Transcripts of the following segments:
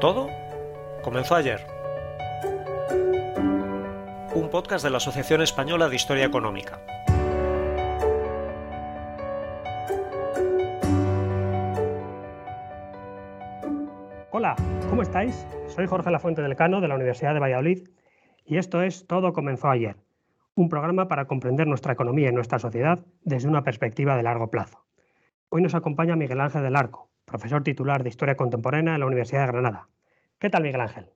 Todo comenzó ayer. Un podcast de la Asociación Española de Historia Económica. Hola, ¿cómo estáis? Soy Jorge Lafuente del Cano de la Universidad de Valladolid y esto es Todo comenzó ayer, un programa para comprender nuestra economía y nuestra sociedad desde una perspectiva de largo plazo. Hoy nos acompaña Miguel Ángel del Arco, profesor titular de Historia Contemporánea en la Universidad de Granada. ¿Qué tal, Miguel Ángel?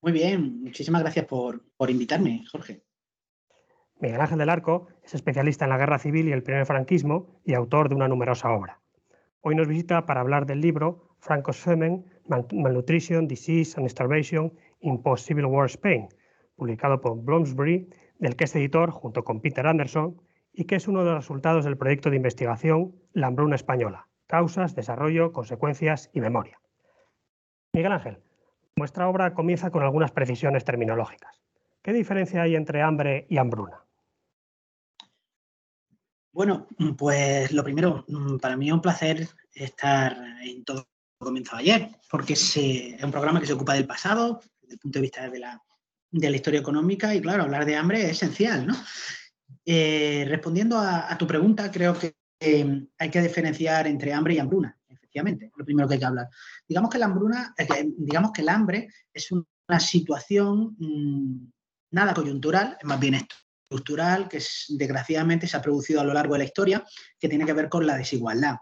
Muy bien, muchísimas gracias por, por invitarme, Jorge. Miguel Ángel del Arco es especialista en la guerra civil y el primer franquismo y autor de una numerosa obra. Hoy nos visita para hablar del libro Franco's Femen, Malnutrition, Disease and Starvation in Post-Civil War Spain, publicado por Bloomsbury, del que es editor junto con Peter Anderson y que es uno de los resultados del proyecto de investigación La hambruna española, causas, desarrollo, consecuencias y memoria. Miguel Ángel, vuestra obra comienza con algunas precisiones terminológicas. ¿Qué diferencia hay entre hambre y hambruna? Bueno, pues lo primero, mm, para mí es un placer estar en todo comenzó ayer, porque es, un programa que se ocupa del pasado, desde el punto de vista de la, de la historia económica, y claro, hablar de hambre es esencial, ¿no? Eh, respondiendo a, tu pregunta, creo que eh, hay que diferenciar entre hambre y hambruna, efectivamente, lo primero que hay que hablar. Digamos que la hambruna, eh, digamos que el hambre es una situación mm, nada coyuntural, es más bien estructural, que desgraciadamente se ha producido a lo largo de la historia, que tiene que ver con la desigualdad.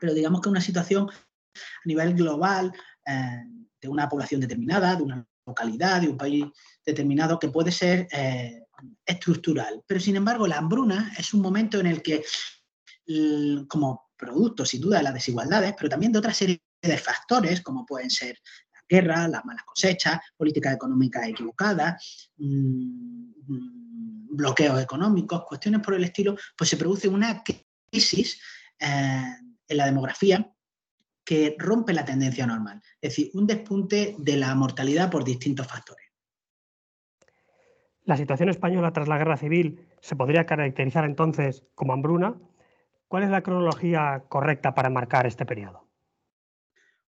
Pero digamos que una situación a nivel global de una población determinada, de una localidad, de un país determinado, que puede ser estructural. Pero sin embargo, la hambruna es un momento en el que, como producto sin duda de las desigualdades, pero también de otra serie de factores, como pueden ser la guerra, las malas cosechas, políticas económicas equivocadas, mm, mm, bloqueos económicos, cuestiones por el estilo, pues se produce una crisis eh, en la demografía que rompe la tendencia normal, es decir, un despunte de la mortalidad por distintos factores. La situación española tras la guerra civil se podría caracterizar entonces como hambruna. ¿Cuál es la cronología correcta para marcar este periodo?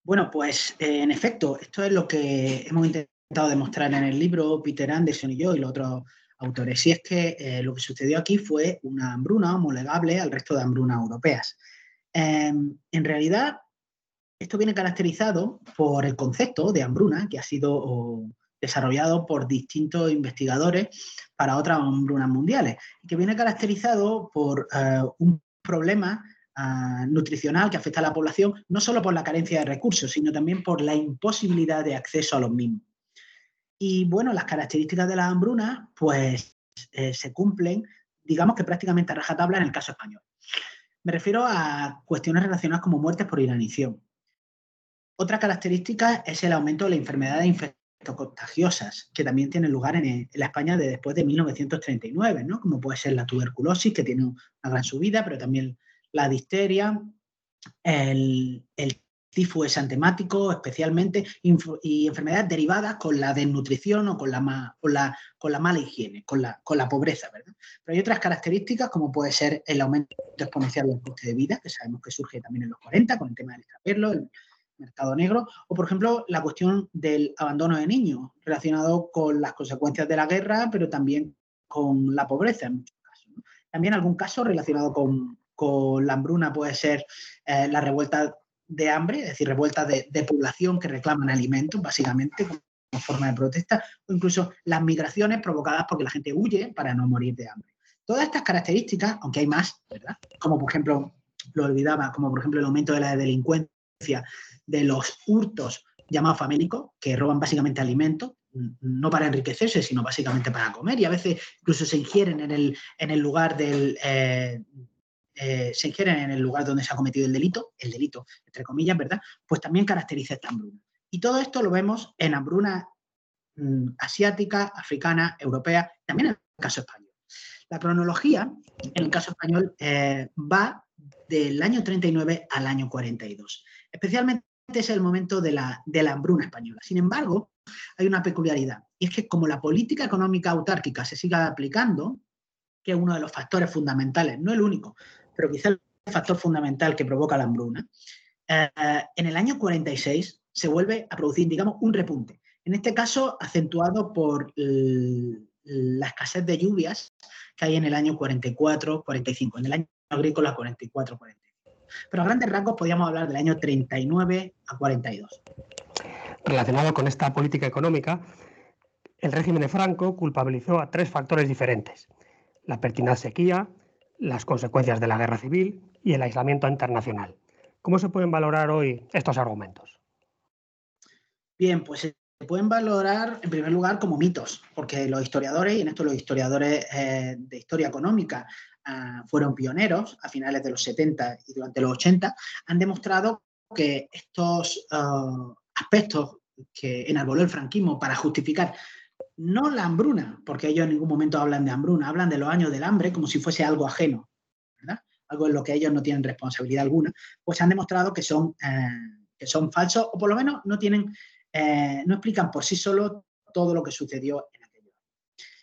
Bueno, pues eh, en efecto, esto es lo que hemos intentado demostrar en el libro Peter Anderson y yo y los otros autores. Y es que eh, lo que sucedió aquí fue una hambruna homologable al resto de hambrunas europeas. Em, en realidad, esto viene caracterizado por el concepto de hambruna, que ha sido desarrollado por distintos investigadores para otras hambrunas mundiales, que viene caracterizado por eh, un problema eh, nutricional que afecta a la población, no solo por la carencia de recursos, sino también por la imposibilidad de acceso a los mismos. Y bueno, las características de la hambruna, pues eh, se cumplen, digamos que prácticamente a rajatabla en el caso español. Me refiero a cuestiones relacionadas como muertes por inanición. Otra característica es el aumento de la enfermedad de infección contagiosas que también tienen lugar en, la España de después de 1939, ¿no? como puede ser la tuberculosis, que tiene una gran subida, pero también la difteria, el, el tifo exantemático especialmente, y enfermedades derivadas con la desnutrición o con la, con la, con la mala higiene, con la, con la pobreza. ¿verdad? Pero hay otras características como puede ser el aumento exponencial del coste de vida, que sabemos que surge también en los 40 con el tema del extraperlo, el mercado negro, o por ejemplo la cuestión del abandono de niños, relacionado con las consecuencias de la guerra, pero también con la pobreza en muchos casos. También algún caso relacionado con, con la hambruna puede ser eh, la revuelta de hambre, es decir, revueltas de, población que reclaman alimentos, básicamente, como forma de protesta, o incluso las migraciones provocadas porque la gente huye para no morir de hambre. Todas estas características, aunque hay más, ¿verdad? Como por ejemplo, lo olvidaba, como por ejemplo el aumento de la delincuencia, de los hurtos llamados famélicos, que roban básicamente alimentos, no para enriquecerse, sino básicamente para comer, y a veces incluso se ingieren en el, en el lugar del, eh, eh, se ingieren en el lugar donde se ha cometido el delito, el delito, entre comillas, ¿verdad? Pues también caracteriza esta hambruna. Y todo esto lo vemos en hambruna mm, asiática, africana, europea, también en el caso español. La cronología, en el caso español, eh, va del año 39 al año 42. Especialmente es el momento de la, hambruna española. Sin embargo, hay una peculiaridad, y es que como la política económica autárquica se sigue aplicando, que es uno de los factores fundamentales, no el único, pero quizá el factor fundamental que provoca la hambruna, eh, en el año 46 se vuelve a producir, digamos, un repunte. En este caso, acentuado por la escasez de lluvias que hay en el año 44-45, en el año agrícola 44-45. Pero a grandes rasgos podríamos hablar del año 39 a 42. Relacionado con esta política económica, el régimen de Franco culpabilizó a tres factores diferentes. La pertinaz sequía, las consecuencias de la guerra civil y el aislamiento internacional. ¿Cómo se pueden valorar hoy estos argumentos? Bien, pues se pueden valorar en primer lugar como mitos, porque los historiadores, y en esto los historiadores eh, de historia económica ah, fueron pioneros a finales de los 70 y durante los 80, han demostrado que estos ah, aspectos que enarboló el franquismo para justificar no la hambruna, porque ellos en ningún momento hablan de hambruna, hablan de los años del hambre como si fuese algo ajeno, algo en lo que ellos no tienen responsabilidad alguna, pues han demostrado que son, eh, que son falsos o por lo menos no, tienen, eh, no explican por sí solos todo lo que sucedió en aquello.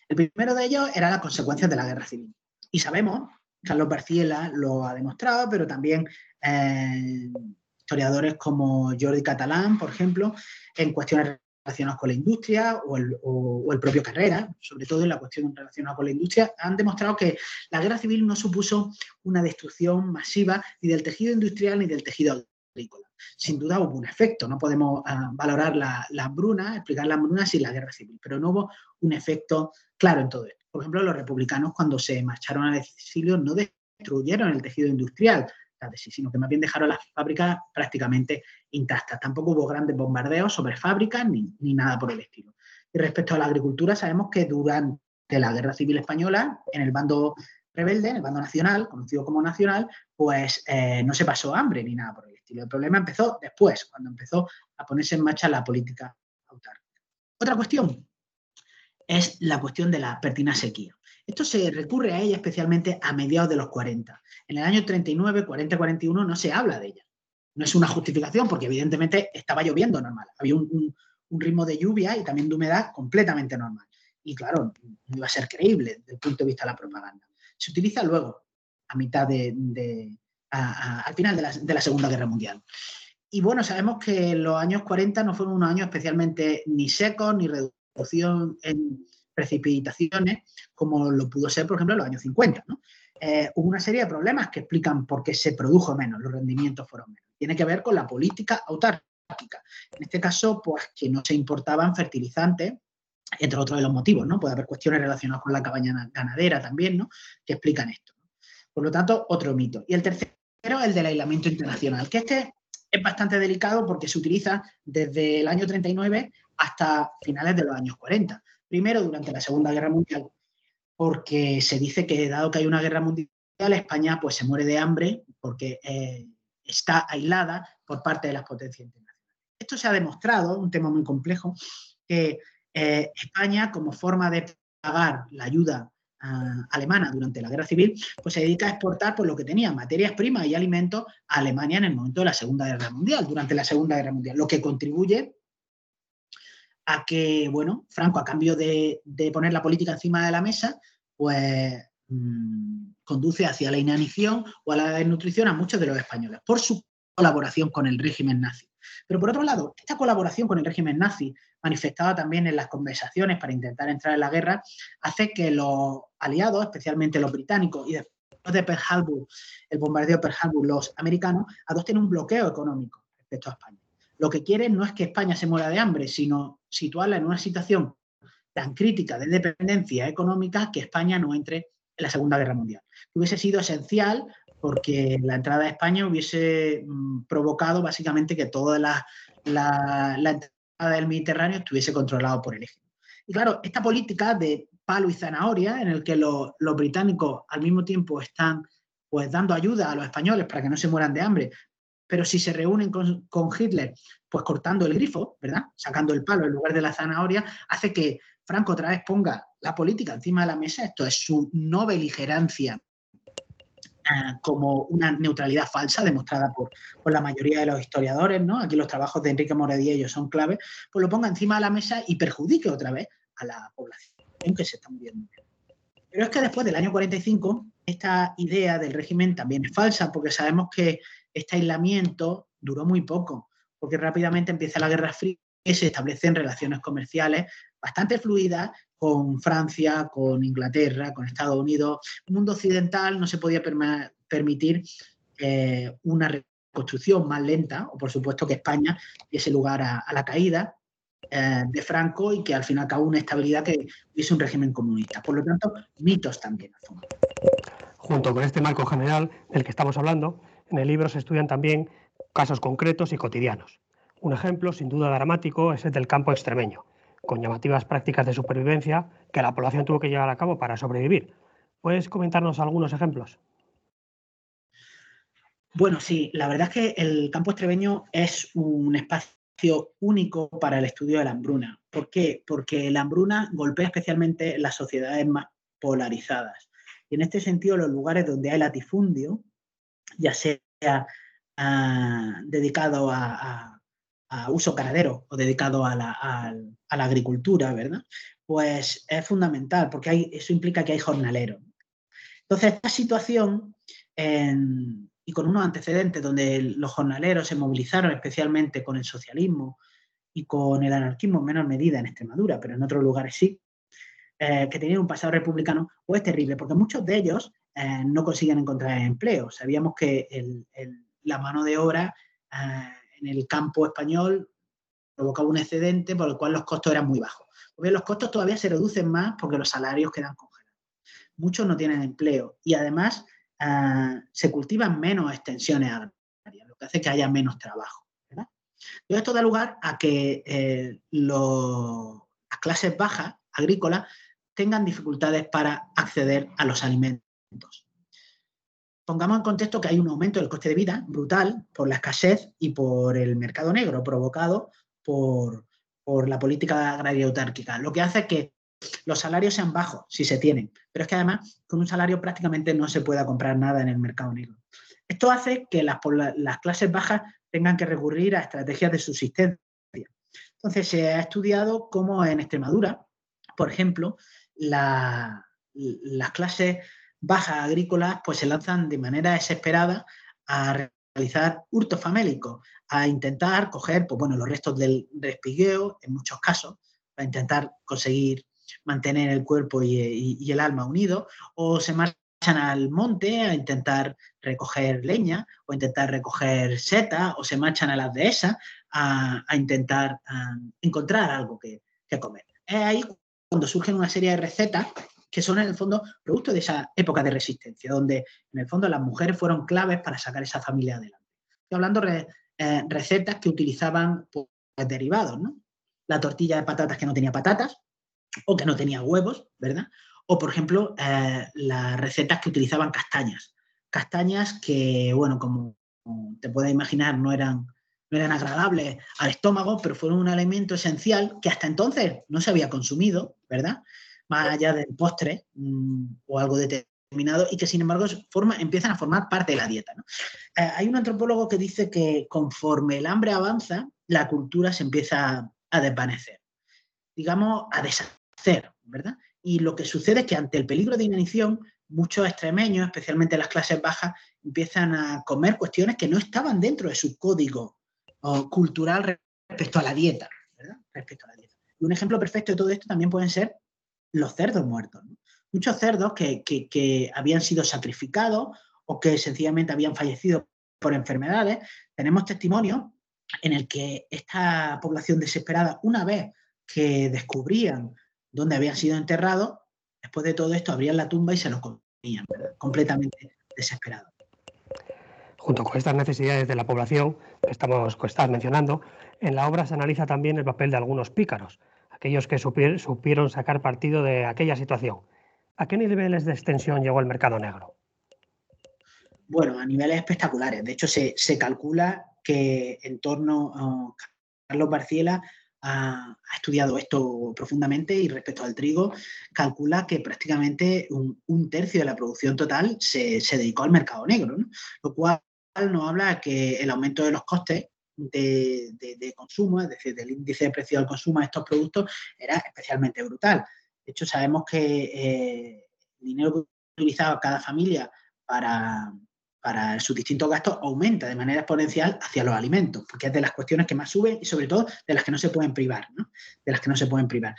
El primero de ellos era las consecuencias de la guerra civil. Y sabemos, Carlos Barciela lo ha demostrado, pero también eh, historiadores como Jordi Catalán, por ejemplo, en cuestiones relacionados con la industria o el, propio Carrera, sobre todo en la cuestión relacionada con la industria, han demostrado que la guerra civil no supuso una destrucción masiva ni del tejido industrial ni del tejido agrícola. Sin duda hubo un efecto, no podemos ah, valorar la, la, hambruna, explicar la hambruna sin la guerra civil, pero no hubo un efecto claro en todo esto. Por ejemplo, los republicanos cuando se marcharon al exilio no destruyeron el tejido industrial, sino que más bien dejaron las fábricas prácticamente intactas. Tampoco hubo grandes bombardeos sobre fábricas ni, nada por el estilo. Y respecto a la agricultura, sabemos que durante la Guerra Civil Española, en el bando rebelde, en el bando nacional, conocido como nacional, pues eh, no se pasó hambre ni nada por el. El problema empezó después, cuando empezó a ponerse en marcha la política autárquica. Otra cuestión es la cuestión de la pertinaz sequía. Esto se recurre a ella especialmente a mediados de los 40. En el año 39, 40, 41 no se habla de ella. No es una justificación porque evidentemente estaba lloviendo normal. Había un, ritmo de lluvia y también de humedad completamente normal. Y claro, no iba a ser creíble desde el punto de vista de la propaganda. Se utiliza luego, a mitad de, al final de la, de la Segunda Guerra Mundial. Y bueno, sabemos que los años 40 no fueron unos años especialmente ni secos, ni reducción en, precipitaciones como lo pudo ser, por ejemplo, en los años 50. Eh, hubo una serie de problemas que explican por qué se produjo menos, los rendimientos fueron menos. Tiene que ver con la política autárquica. En este caso, pues que no se importaban fertilizantes, entre otros de los motivos, ¿no? Puede haber cuestiones relacionadas con la cabaña ganadera también, ¿no? Que explican esto. Por lo tanto, otro mito. Y el tercero, el del aislamiento internacional, que este es bastante delicado porque se utiliza desde el año 39 hasta finales de los años 40. Primero, durante la Segunda Guerra Mundial, porque se dice que dado que hay una guerra mundial, España pues se muere de hambre porque eh, está aislada por parte de las potencias internacionales. Esto se ha demostrado, un tema muy complejo, que eh, España, como forma de pagar la ayuda ah, alemana durante la guerra civil, pues se dedica a exportar por lo que tenía, materias primas y alimentos a Alemania en el momento de la Segunda Guerra Mundial, durante la Segunda Guerra Mundial, lo que contribuye a que, bueno, Franco, a cambio de, poner la política encima de la mesa, pues mm, conduce hacia la inanición o a la desnutrición a muchos de los españoles por su colaboración con el régimen nazi. Pero por otro lado, esta colaboración con el régimen nazi, manifestada también en las conversaciones para intentar entrar en la guerra, hace que los aliados, especialmente los británicos y después de Pearl Harbor, el bombardeo de Pearl Harbor, los americanos, adopten un bloqueo económico respecto a España. Lo que quieren no es que España se muera de hambre, sino situarla en una situación tan crítica de dependencia económica que España no entre en la Segunda Guerra Mundial. Hubiese sido esencial porque la entrada a España hubiese mm, provocado básicamente que toda la, entrada del Mediterráneo estuviese controlado por el ejército. Y claro, esta política de palo y zanahoria, en el que los, británicos al mismo tiempo están pues dando ayuda a los españoles para que no se mueran de hambre, pero si se reúnen con, Hitler, pues cortando el grifo, ¿verdad? Sacando el palo en lugar de la zanahoria, hace que Franco otra vez ponga la política encima de la mesa, esto es su no beligerancia eh, como una neutralidad falsa demostrada por, la mayoría de los historiadores, ¿no? Aquí los trabajos de Enrique Moradiello son clave, pues lo ponga encima de la mesa y perjudique otra vez a la población que se está muriendo. Pero es que después del año 45, esta idea del régimen también es falsa, porque sabemos que este aislamiento duró muy poco, porque rápidamente empieza la Guerra Fría y se establecen relaciones comerciales bastante fluidas con Francia, con Inglaterra, con Estados Unidos. El mundo occidental no se podía permitir eh, una reconstrucción más lenta, o por supuesto que España diese lugar a, la caída eh, de Franco y que al final acabó una estabilidad que hubiese un régimen comunista. Por lo tanto, mitos también. Junto con este marco general del que estamos hablando, en el libro se estudian también casos concretos y cotidianos. Un ejemplo, sin duda dramático, es el del campo extremeño, con llamativas prácticas de supervivencia que la población tuvo que llevar a cabo para sobrevivir. ¿Puedes comentarnos algunos ejemplos? Bueno, sí, la verdad es que el campo extremeño es un espacio único para el estudio de la hambruna. ¿Por qué? Porque la hambruna golpea especialmente las sociedades más polarizadas. Y en este sentido, los lugares donde hay latifundio, ya sea ah, dedicado a, uso ganadero o dedicado a la, agricultura, ¿verdad? Pues es fundamental porque eso implica que hay jornaleros. Entonces, esta situación, y con unos antecedentes donde los jornaleros se movilizaron especialmente con el socialismo y con el anarquismo en menor medida en Extremadura, pero en otros lugares sí, eh, que tenían un pasado republicano, pues es terrible, porque muchos de ellos eh, no consiguen encontrar empleo. Sabíamos que la mano de obra eh, en el campo español provocaba un excedente por el cual los costos eran muy bajos. Porque los costos todavía se reducen más porque los salarios quedan congelados. Muchos no tienen empleo y además eh, se cultivan menos extensiones agrarias, lo que hace que haya menos trabajo. Esto da lugar a que las clases bajas agrícolas tengan dificultades para acceder a los alimentos. Pongamos en contexto que hay un aumento del coste de vida brutal por la escasez y por el mercado negro provocado por, la política agraria autárquica, lo que hace que los salarios sean bajos, si se tienen, pero es que además con un salario prácticamente no se pueda comprar nada en el mercado negro. Esto hace que las, las clases bajas tengan que recurrir a estrategias de subsistencia. Entonces se ha estudiado cómo en Extremadura, por ejemplo, las clases bajas agrícolas pues se lanzan de manera desesperada a realizar hurtos famélicos, a intentar coger pues, bueno, los restos del respigueo, en muchos casos, para intentar conseguir mantener el cuerpo y, el alma unidos, o se marchan al monte a intentar recoger leña, o intentar recoger seta, o se marchan a las dehesas a, a intentar encontrar algo que, que comer. Es ahí cuando surgen una serie de recetas que son en el fondo producto de esa época de resistencia, donde en el fondo las mujeres fueron claves para sacar esa familia adelante. Estoy hablando de eh, recetas que utilizaban pues, derivados, ¿no? La tortilla de patatas que no tenía patatas o que no tenía huevos, ¿verdad? O, por ejemplo, eh, las recetas que utilizaban castañas. Castañas que, bueno, como te puedes imaginar, no eran, no eran agradables al estómago, pero fueron un alimento esencial que hasta entonces no se había consumido, ¿verdad? Más allá del postre mm, o algo determinado, y que sin embargo forma, empiezan a formar parte de la dieta. Eh, hay un antropólogo que dice que conforme el hambre avanza, la cultura se empieza a desvanecer, digamos, a deshacer, ¿verdad? Y lo que sucede es que ante el peligro de inanición, muchos extremeños, especialmente las clases bajas, empiezan a comer cuestiones que no estaban dentro de su código cultural respecto a la dieta, ¿verdad? Y un ejemplo perfecto de todo esto también pueden ser los cerdos muertos. Muchos cerdos que, que, habían sido sacrificados o que sencillamente habían fallecido por enfermedades. Tenemos testimonios en el que esta población desesperada, una vez que descubrían dónde habían sido enterrados, después de todo esto abrían la tumba y se los comían, completamente desesperados. Junto con estas necesidades de la población que estamos que estás mencionando, en la obra se analiza también el papel de algunos pícaros, aquellos que supieron sacar partido de aquella situación. ¿A qué niveles de extensión llegó el mercado negro? Bueno, a niveles espectaculares. De hecho, se, calcula que en torno a Carlos Barciela ha, estudiado esto profundamente y respecto al trigo, calcula que prácticamente un, tercio de la producción total se, dedicó al mercado negro, lo cual nos habla que el aumento de los costes de, consumo, es decir, del índice de precio al consumo de estos productos, era especialmente brutal. De hecho, sabemos que eh, el dinero que utilizaba cada familia para, para sus distintos gastos aumenta de manera exponencial hacia los alimentos, porque es de las cuestiones que más suben y sobre todo de las que no se pueden privar, ¿no? De las que no se pueden privar.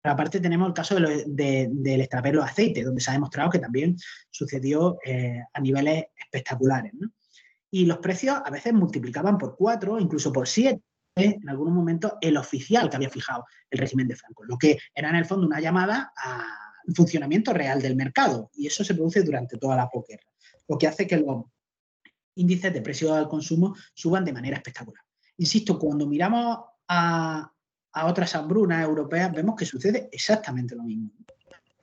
Pero aparte tenemos el caso del extraper los aceites, donde se ha demostrado que también sucedió eh, a niveles espectaculares, ¿no? y los precios a veces multiplicaban por cuatro, incluso por siete, en algunos momentos, el oficial que había fijado el régimen de Franco, lo que era en el fondo una llamada al funcionamiento real del mercado, y eso se produce durante toda la posguerra, lo que hace que los índices de precio al consumo suban de manera espectacular. Insisto, cuando miramos a, otras hambrunas europeas, vemos que sucede exactamente lo mismo.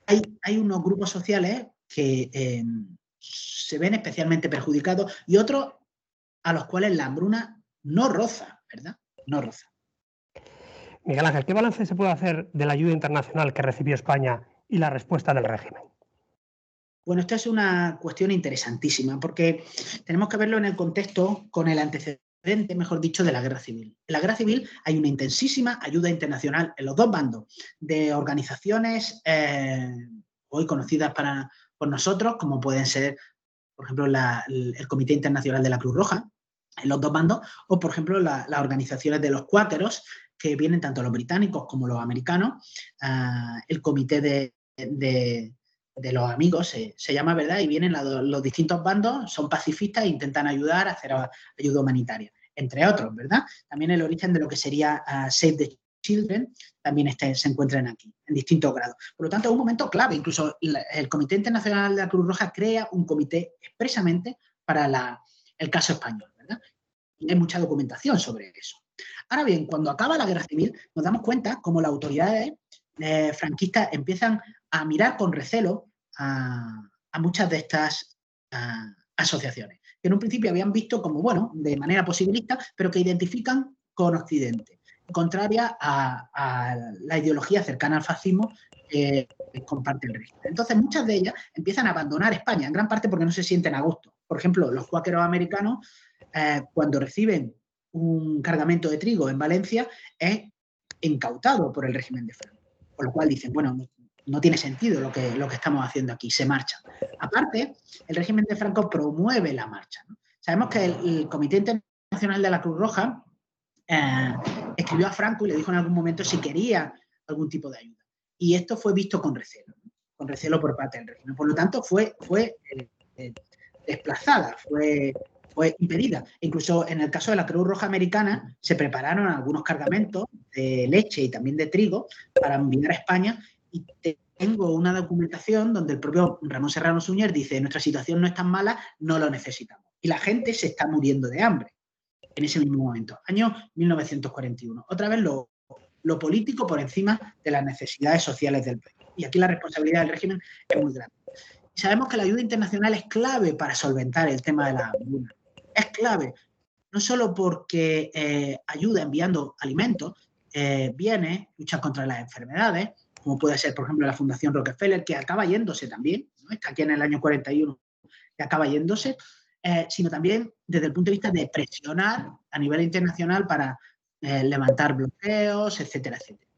Hay, unos grupos sociales que eh, se ven especialmente perjudicados y otros a los cuales la hambruna no roza, ¿verdad? No roza. Miguel Ángel, ¿qué balance se puede hacer de la ayuda internacional que recibió España y la respuesta del régimen? Bueno, esta es una cuestión interesantísima porque tenemos que verlo en el contexto con el antecedente, mejor dicho, de la guerra civil. En la guerra civil hay una intensísima ayuda internacional en los dos bandos de organizaciones eh, hoy conocidas para, por nosotros, como pueden ser, por ejemplo, el Comité Internacional de la Cruz Roja, en los dos bandos, o por ejemplo las organizaciones de los cuáqueros, que vienen tanto los británicos como los americanos, ah, el Comité de, los Amigos se, llama, ¿verdad? Y vienen los, distintos bandos, son pacifistas e intentan ayudar a hacer ayuda humanitaria, entre otros, ¿verdad? También el origen de lo que sería uh, Save the Children también este, se encuentran aquí, en distintos grados. Por lo tanto, es un momento clave. Incluso el Comité Internacional de la Cruz Roja crea un comité expresamente para el caso español. ¿verdad? Y hay mucha documentación sobre eso. Ahora bien, cuando acaba la guerra civil, nos damos cuenta cómo las autoridades eh, franquistas empiezan a mirar con recelo a, muchas de estas asociaciones, que en un principio habían visto como, bueno, de manera posibilista, pero que identifican con Occidente contraria a, la ideología cercana al fascismo que comparte el régimen. Entonces, muchas de ellas empiezan a abandonar España, en gran parte porque no se sienten a gusto. Por ejemplo, los cuáqueros americanos, eh, cuando reciben un cargamento de trigo en Valencia, es incautado por el régimen de Franco. Por lo cual dicen, bueno, no, tiene sentido lo que, lo que estamos haciendo aquí, se marchan. Aparte, el régimen de Franco promueve la marcha. Sabemos que el Comité Internacional de la Cruz Roja eh, escribió a Franco y le dijo en algún momento si quería algún tipo de ayuda. Y esto fue visto con recelo, con recelo por parte del régimen. Por lo tanto, fue, fue eh, eh, desplazada, fue, fue impedida. Incluso en el caso de la Cruz Roja Americana, se prepararon algunos cargamentos de leche y también de trigo para enviar a España. Y tengo una documentación donde el propio Ramón Serrano Suñer dice, nuestra situación no es tan mala, no lo necesitamos. Y la gente se está muriendo de hambre en ese mismo momento, año 1941. Otra vez lo, político por encima de las necesidades sociales del país. Y aquí la responsabilidad del régimen es muy grande. Y sabemos que la ayuda internacional es clave para solventar el tema de la hambruna. Es clave. no solo porque eh, ayuda enviando alimentos, eh, viene, lucha contra las enfermedades, como puede ser, por ejemplo, la Fundación Rockefeller, que acaba yéndose también, está aquí en el año 41, que acaba yéndose, eh, sino también desde el punto de vista de presionar a nivel internacional para levantar bloqueos, etcétera, etcétera.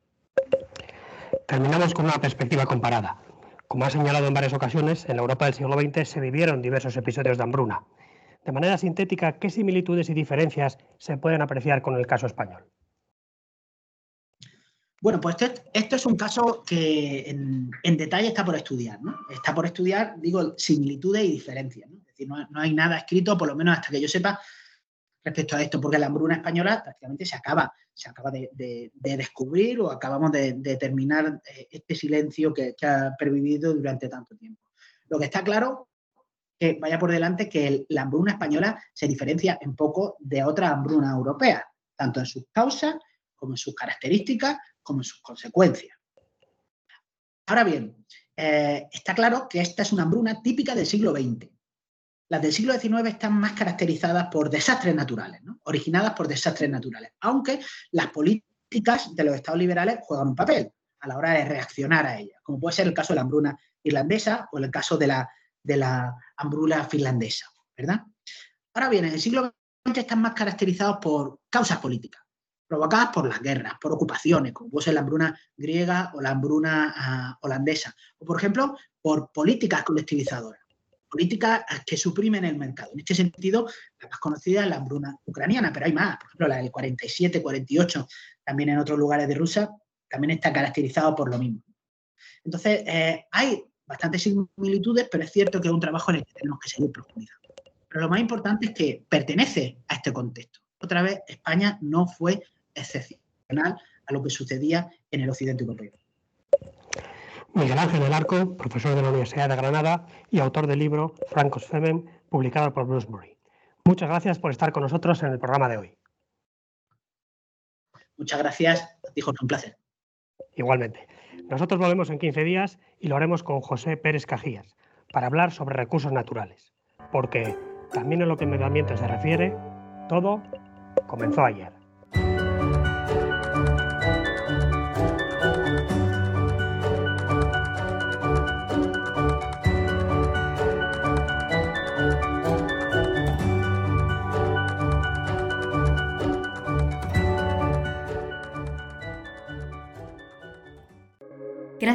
Terminamos con una perspectiva comparada. Como ha señalado en varias ocasiones, en la Europa del siglo XX se vivieron diversos episodios de hambruna. De manera sintética, ¿qué similitudes y diferencias se pueden apreciar con el caso español? Bueno, pues esto, es un caso que en, detalle está por estudiar, ¿no? Está por estudiar, digo, similitudes y diferencias, ¿no? Es decir, no, hay nada escrito, por lo menos hasta que yo sepa, respecto a esto, porque la hambruna española prácticamente se acaba, se acaba de, descubrir o acabamos de, terminar eh, este silencio que, que, ha pervivido durante tanto tiempo. Lo que está claro que vaya por delante que la hambruna española se diferencia en poco de otra hambruna europea, tanto en sus causas como en sus características, como sus consecuencias. Ahora bien, eh, está claro que esta es una hambruna típica del siglo XX. Las del siglo XIX están más caracterizadas por desastres naturales, originadas por desastres naturales, aunque las políticas de los estados liberales juegan un papel a la hora de reaccionar a ellas, como puede ser el caso de la hambruna irlandesa o el caso de la de la hambruna finlandesa, ¿verdad? Ahora bien, en el siglo XX están más caracterizados por causas políticas, provocadas por las guerras, por ocupaciones, como puede ser la hambruna griega o la hambruna ah, holandesa, o por ejemplo, por políticas colectivizadoras, políticas que suprimen el mercado. En este sentido, la más conocida es la hambruna ucraniana, pero hay más, por ejemplo, la del 47, 48, también en otros lugares de Rusia, también está caracterizado por lo mismo. Entonces, eh, hay bastantes similitudes, pero es cierto que es un trabajo en el que tenemos que seguir profundizando. Pero lo más importante es que pertenece a este contexto. Otra vez, España no fue excepcional a lo que sucedía en el occidente europeo. Miguel Ángel del Arco, profesor de la Universidad de Granada y autor del libro Francos Femen, publicado por Bloomsbury. Muchas gracias por estar con nosotros en el programa de hoy. Muchas gracias, dijo un placer. Igualmente. Nosotros volvemos en 15 días y lo haremos con José Pérez Cajías para hablar sobre recursos naturales. Porque también en lo que medio ambiente se refiere, todo comenzó ayer.